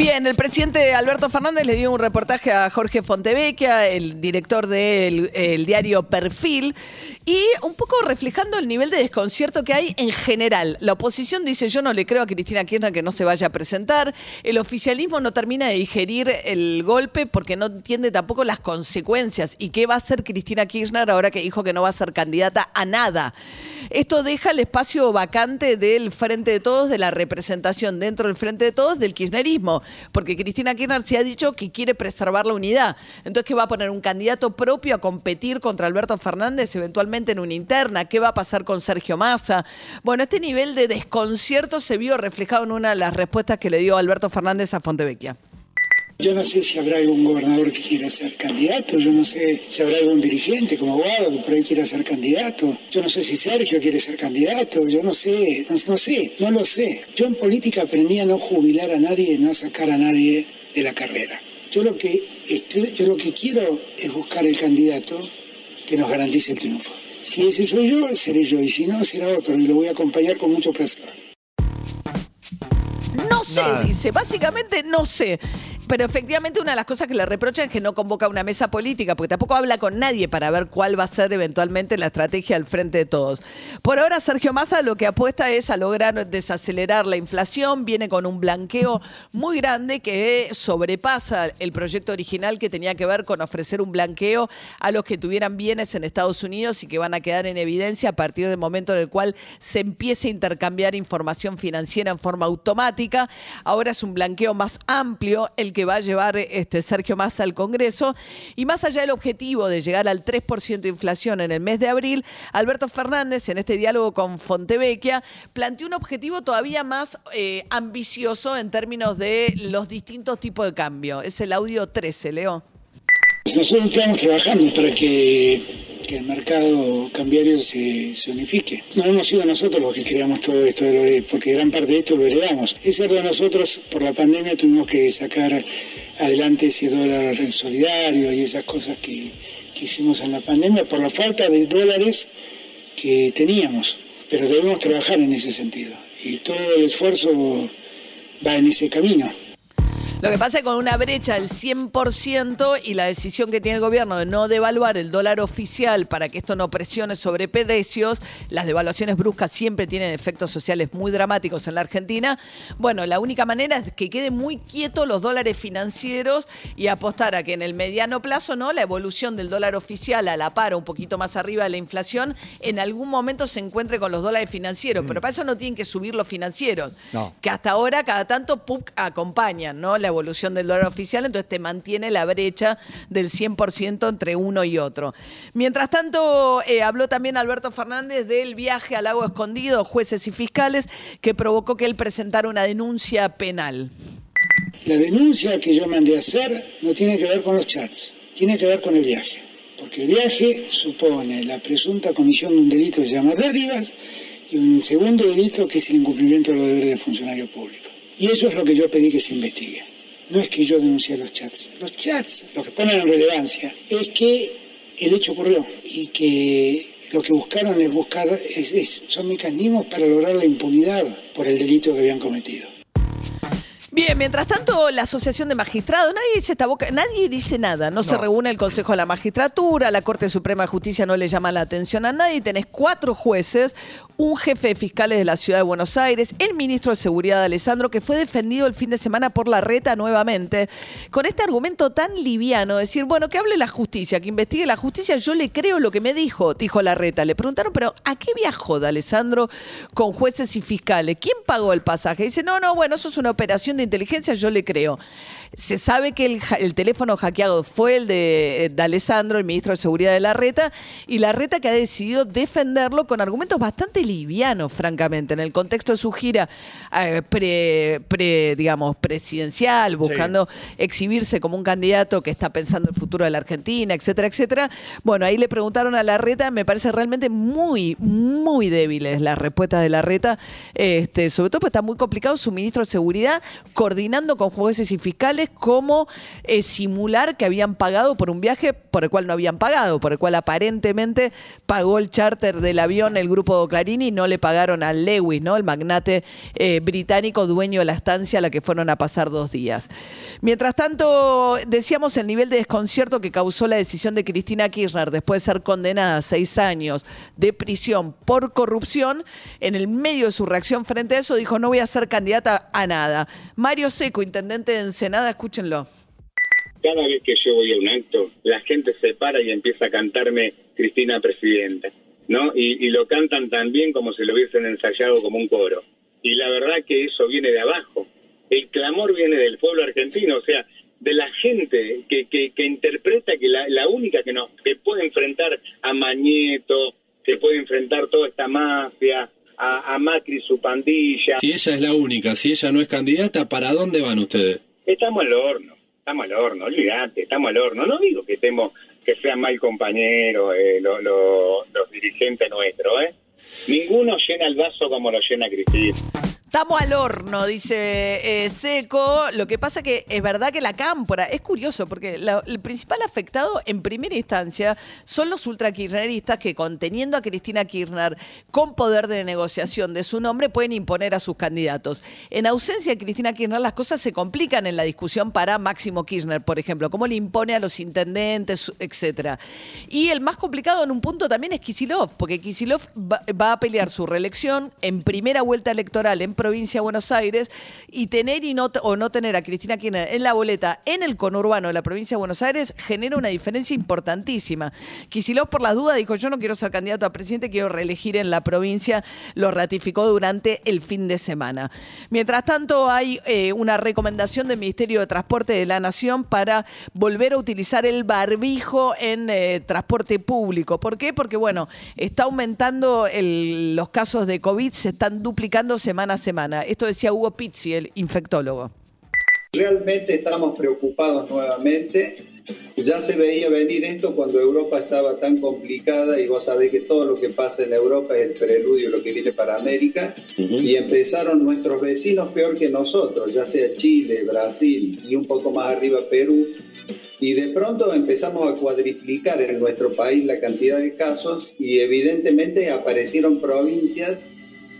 Bien, el presidente Alberto Fernández le dio un reportaje a Jorge Fontevecchia, el director del el diario Perfil, y un poco reflejando el nivel de desconcierto que hay en general. La oposición dice, yo no le creo a Cristina Kirchner que no se vaya a presentar. El oficialismo no termina de digerir el golpe porque no entiende tampoco las consecuencias. ¿Y qué va a hacer Cristina Kirchner ahora que dijo que no va a ser candidata a nada? Esto deja el espacio vacante del Frente de Todos, de la representación dentro del Frente de Todos del kirchnerismo porque Cristina Kirchner se ha dicho que quiere preservar la unidad. Entonces, ¿qué va a poner? ¿Un candidato propio a competir contra Alberto Fernández eventualmente en una interna? ¿Qué va a pasar con Sergio Massa? Bueno, este nivel de desconcierto se vio reflejado en una de las respuestas que le dio Alberto Fernández a Fontevecchia. Yo no sé si habrá algún gobernador que quiera ser candidato, yo no sé si habrá algún dirigente como Guado que por ahí quiera ser candidato, yo no sé si Sergio quiere ser candidato, yo no sé, no, sé, no lo sé. Yo en política aprendí a no jubilar a nadie, no sacar a nadie de la carrera. Yo lo que, yo lo que quiero es buscar el candidato que nos garantice el triunfo. Si ese soy yo, seré yo, y si no, será otro, y lo voy a acompañar con mucho placer. No sé, dice, básicamente no sé pero efectivamente una de las cosas que le reprochan es que no convoca una mesa política, porque tampoco habla con nadie para ver cuál va a ser eventualmente la estrategia al frente de todos. Por ahora, Sergio Massa lo que apuesta es a lograr desacelerar la inflación, viene con un blanqueo muy grande que sobrepasa el proyecto original que tenía que ver con ofrecer un blanqueo a los que tuvieran bienes en Estados Unidos y que van a quedar en evidencia a partir del momento en el cual se empiece a intercambiar información financiera en forma automática. Ahora es un blanqueo más amplio el que que va a llevar este Sergio Massa al Congreso. Y más allá del objetivo de llegar al 3% de inflación en el mes de abril, Alberto Fernández, en este diálogo con Fontevecchia, planteó un objetivo todavía más eh, ambicioso en términos de los distintos tipos de cambio. Es el audio 13, Leo. Nosotros estamos trabajando para que que el mercado cambiario se, unifique. No hemos sido nosotros los que creamos todo esto, porque gran parte de esto lo heredamos. Ese de nosotros, por la pandemia, tuvimos que sacar adelante ese dólar solidario y esas cosas que, que hicimos en la pandemia por la falta de dólares que teníamos. Pero debemos trabajar en ese sentido. Y todo el esfuerzo va en ese camino. Lo que pasa es con una brecha del 100% y la decisión que tiene el gobierno de no devaluar el dólar oficial para que esto no presione sobre precios, las devaluaciones bruscas siempre tienen efectos sociales muy dramáticos en la Argentina. Bueno, la única manera es que queden muy quietos los dólares financieros y apostar a que en el mediano plazo, ¿no? La evolución del dólar oficial a la par, un poquito más arriba de la inflación, en algún momento se encuentre con los dólares financieros. Pero para eso no tienen que subir los financieros, que hasta ahora cada tanto PUC acompañan, ¿no? Evolución del dólar oficial, entonces te mantiene la brecha del 100% entre uno y otro. Mientras tanto, eh, habló también Alberto Fernández del viaje al lago escondido, jueces y fiscales, que provocó que él presentara una denuncia penal. La denuncia que yo mandé a hacer no tiene que ver con los chats, tiene que ver con el viaje. Porque el viaje supone la presunta comisión de un delito que se llama dádivas y un segundo delito que es el incumplimiento de los deberes de funcionario público. Y eso es lo que yo pedí que se investigue no es que yo denuncie los chats. Los chats, lo que ponen en relevancia, es que el hecho ocurrió y que lo que buscaron es buscar, son mecanismos para lograr la impunidad por el delito que habían cometido. Bien, mientras tanto, la Asociación de Magistrados, nadie dice esta boca, nadie dice nada. No, se reúne el Consejo de la Magistratura, la Corte Suprema de Justicia no le llama la atención a nadie. Tenés cuatro jueces, un jefe de fiscales de la ciudad de Buenos Aires, el ministro de Seguridad Alessandro, que fue defendido el fin de semana por la reta nuevamente, con este argumento tan liviano, decir, bueno, que hable la justicia, que investigue la justicia, yo le creo lo que me dijo, dijo la reta. Le preguntaron, pero ¿a qué viajó de Alessandro con jueces y fiscales? ¿Quién pagó el pasaje? Dice, no, no, bueno, eso es una operación de inteligencia inteligencia, yo le creo. Se sabe que el, teléfono hackeado fue el de, eh, de Alessandro, el ministro de Seguridad de la Reta, y la Reta que ha decidido defenderlo con argumentos bastante livianos, francamente, en el contexto de su gira eh, pre, pre, digamos, presidencial, buscando exhibirse como un candidato que está pensando en el futuro de la Argentina, etcétera, etcétera. Bueno, ahí le preguntaron a la Reta, me parece realmente muy, muy débiles las respuestas de la Reta, este, sobre todo porque está muy complicado su ministro de Seguridad coordinando con jueces y fiscales cómo eh, simular que habían pagado por un viaje por el cual no habían pagado, por el cual aparentemente pagó el charter del avión el grupo Clarín y no le pagaron a Lewis, ¿no? El magnate eh, británico dueño de la estancia a la que fueron a pasar dos días. Mientras tanto, decíamos el nivel de desconcierto que causó la decisión de Cristina Kirchner después de ser condenada a seis años de prisión por corrupción. En el medio de su reacción frente a eso, dijo: No voy a ser candidata a nada. Mario Seco, intendente de Ensenada, escúchenlo. Cada vez que yo voy a un acto, la gente se para y empieza a cantarme Cristina Presidenta, ¿no? Y, lo cantan tan bien como si lo hubiesen ensayado como un coro. Y la verdad que eso viene de abajo. El clamor viene del pueblo argentino, o sea, de la gente que, interpreta que la, la única que nos que puede enfrentar a Mañeto, que puede enfrentar toda esta mafia, a, a Macri su pandilla. Si ella es la única, si ella no es candidata, ¿para dónde van ustedes? Estamos al horno, estamos al horno, olvídate, estamos al horno. No digo que estemos, que sean mal compañeros eh, lo- lo- los dirigentes nuestros, ¿eh? Ninguno llena el vaso como lo llena Cristina. Estamos al horno, dice eh, Seco. Lo que pasa que es verdad que la cámpora, es curioso, porque el principal afectado en primera instancia son los ultrakirchneristas que conteniendo a Cristina Kirchner con poder de negociación de su nombre pueden imponer a sus candidatos. En ausencia de Cristina Kirchner las cosas se complican en la discusión para Máximo Kirchner, por ejemplo, cómo le impone a los intendentes, etcétera. Y el más complicado en un punto también es Kisilov, porque Kisilov va, va a pelear su reelección en primera vuelta electoral en provincia de Buenos Aires y tener y no, o no tener a Cristina Kirchner en la boleta en el conurbano de la provincia de Buenos Aires genera una diferencia importantísima. Kisilov por las dudas dijo yo no quiero ser candidato a presidente, quiero reelegir en la provincia, lo ratificó durante el fin de semana. Mientras tanto hay eh, una recomendación del Ministerio de Transporte de la Nación para volver a utilizar el barbijo en eh, transporte público. ¿Por qué? Porque bueno, está aumentando los casos de COVID, se están duplicando semana a semana. Esto decía Hugo Pizzi, el infectólogo. Realmente estamos preocupados nuevamente. Ya se veía venir esto cuando Europa estaba tan complicada y vos sabés que todo lo que pasa en Europa es el preludio de lo que viene para América. Y empezaron nuestros vecinos peor que nosotros, ya sea Chile, Brasil y un poco más arriba Perú. Y de pronto empezamos a cuadriplicar en nuestro país la cantidad de casos y evidentemente aparecieron provincias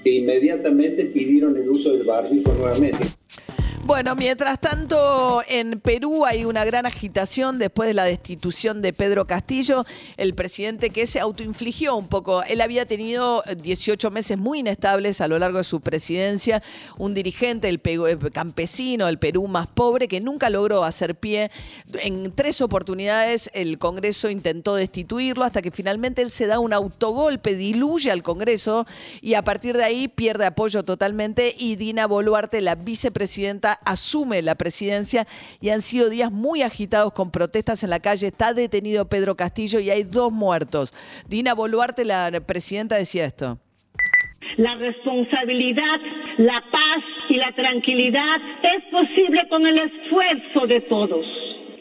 que inmediatamente pidieron el uso del barbijo nuevamente. Bueno, mientras tanto, en Perú hay una gran agitación después de la destitución de Pedro Castillo, el presidente que se autoinfligió un poco. Él había tenido 18 meses muy inestables a lo largo de su presidencia, un dirigente, el pe- campesino, el Perú más pobre, que nunca logró hacer pie. En tres oportunidades el Congreso intentó destituirlo hasta que finalmente él se da un autogolpe, diluye al Congreso y a partir de ahí pierde apoyo totalmente y Dina Boluarte, la vicepresidenta, asume la presidencia y han sido días muy agitados con protestas en la calle. Está detenido Pedro Castillo y hay dos muertos. Dina Boluarte, la presidenta, decía esto. La responsabilidad, la paz y la tranquilidad es posible con el esfuerzo de todos.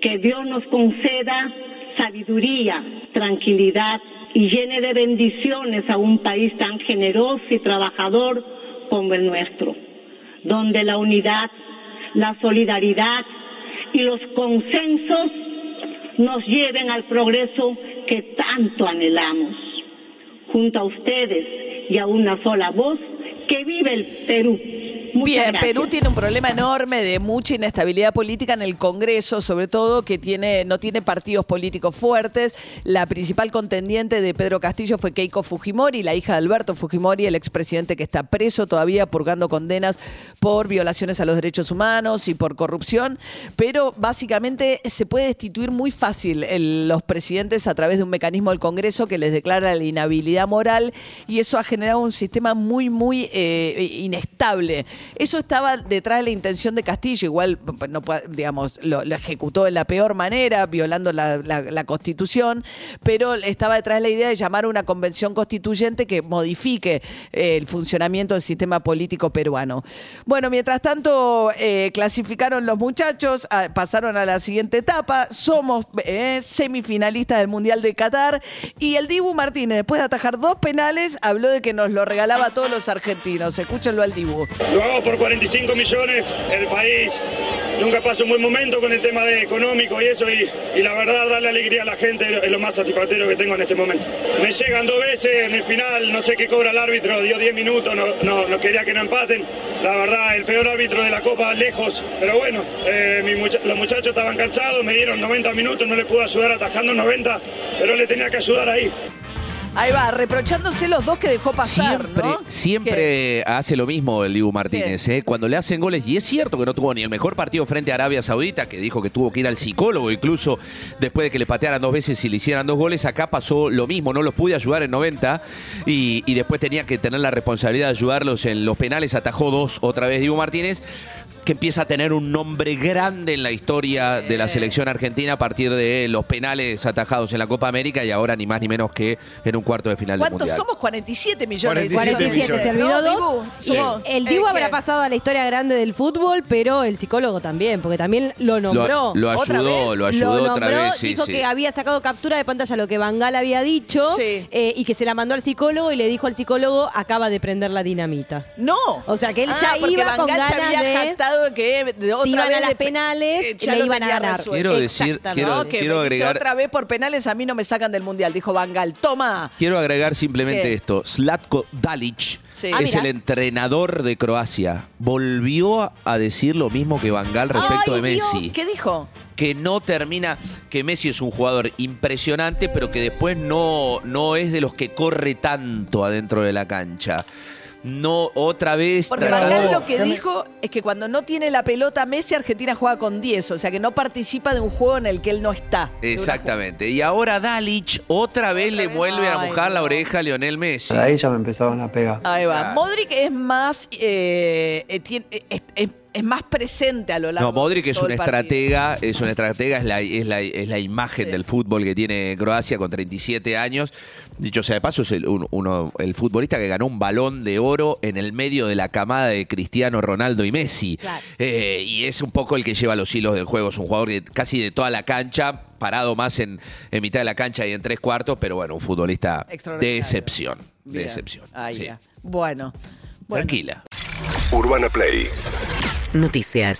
Que Dios nos conceda sabiduría, tranquilidad y llene de bendiciones a un país tan generoso y trabajador como el nuestro, donde la unidad, la solidaridad y los consensos nos lleven al progreso que tanto anhelamos junto a ustedes y a una sola voz, que vive el Perú. Muchas Bien, gracias. Perú tiene un problema enorme de mucha inestabilidad política en el Congreso, sobre todo que tiene, no tiene partidos políticos fuertes. La principal contendiente de Pedro Castillo fue Keiko Fujimori, la hija de Alberto Fujimori, el expresidente que está preso todavía purgando condenas por violaciones a los derechos humanos y por corrupción. Pero básicamente se puede destituir muy fácil el- los presidentes a través de un mecanismo del Congreso que les declara la inhabilidad moral y eso ha generado un sistema muy, muy eh, inestable. Eso estaba detrás de la intención de Castillo, igual, no, digamos, lo, ejecutó de la peor manera, violando la, Constitución, pero estaba detrás de la idea de llamar a una convención constituyente que modifique eh, el funcionamiento del sistema político peruano. Bueno, mientras tanto, eh, clasificaron los muchachos, ah, pasaron a la siguiente etapa, somos eh, semifinalistas del Mundial de Qatar y el Dibu Martínez, después de atajar dos penales, habló de que nos lo regalaba a todos los argentinos. Escúchenlo al Dibu. Por 45 millones, el país nunca pasa un buen momento con el tema de económico y eso, y, la verdad darle alegría a la gente es lo más satisfactorio que tengo en este momento. Me llegan dos veces en el final, no sé qué cobra el árbitro, dio 10 minutos, no, no, no quería que no empaten. La verdad, el peor árbitro de la Copa, lejos, pero bueno, eh, los muchachos estaban cansados, me dieron 90 minutos, no le pude ayudar atajando 90, pero le tenía que ayudar ahí. Ahí va, reprochándose los dos que dejó pasar, Siempre, ¿no? siempre hace lo mismo el Dibu Martínez, ¿eh? cuando le hacen goles, y es cierto que no tuvo ni el mejor partido frente a Arabia Saudita, que dijo que tuvo que ir al psicólogo, incluso después de que le patearan dos veces y le hicieran dos goles, acá pasó lo mismo, no los pude ayudar en 90 y, y después tenía que tener la responsabilidad de ayudarlos en los penales, atajó dos otra vez Dibu Martínez que empieza a tener un nombre grande en la historia de la selección argentina a partir de los penales atajados en la Copa América y ahora ni más ni menos que en un cuarto de final del ¿Cuántos Mundial. somos? 47 millones. 47, millones. se olvidó ¿No, dos. El eh, Dibu habrá pasado a la historia grande del fútbol, pero el psicólogo también, porque también lo nombró. Lo, lo ¿Otra ayudó, vez? lo ayudó lo otra nombró, vez. Sí, dijo sí. que había sacado captura de pantalla lo que Bangal había dicho Sí. eh, y que se la mandó al psicólogo y le dijo al psicólogo acaba de prender la dinamita. No. O sea, que él Ah, ya porque iba con Bangal se ganas había de- jactado de que de otra si iban vez a las penales, eh, ya le lo iban a ganar. resuelto. Quiero decir, Exactamente. quiero, No, que quiero me dice agregar, otra vez por penales a mí no me sacan del mundial, dijo Bangal. Toma. quiero agregar simplemente ¿Qué? esto. Slatko Dalic Sí. Ah, es el entrenador de Croacia. Volvió a decir lo mismo que Bangal respecto Ay, de Messi. Dios, ¿Qué dijo? que no termina, que Messi es un jugador impresionante, pero que después no, no es de los que corre tanto adentro de la cancha. No, otra vez. Porque Bangal lo que dijo es que cuando no tiene la pelota Messi, Argentina juega con 10. O sea que no participa de un juego en el que él no está. Exactamente. Y ahora Dalic otra vez le vuelve a mojar la oreja a Lionel Messi. Ahí ya me empezaron a pegar. Ahí va. Claro. Modric es más, eh, eh, tiene- es, es- es más presente a lo largo No, Modric de es un el partido. estratega, es un estratega, es la, es la, es la imagen Sí. del fútbol que tiene Croacia con 37 años. Dicho sea de paso, es el, un- uno, el futbolista que ganó un balón de oro en el medio de la camada de Cristiano Ronaldo y Messi. Claro. Eh, y es un poco el que lleva los hilos del juego. Es un jugador que casi de toda la cancha, parado más en, en mitad de la cancha y en tres cuartos, pero bueno, un futbolista de excepción. De excepción. Ahí sí. ya. Bueno. bueno. Tranquila. Urbana Play Noticias.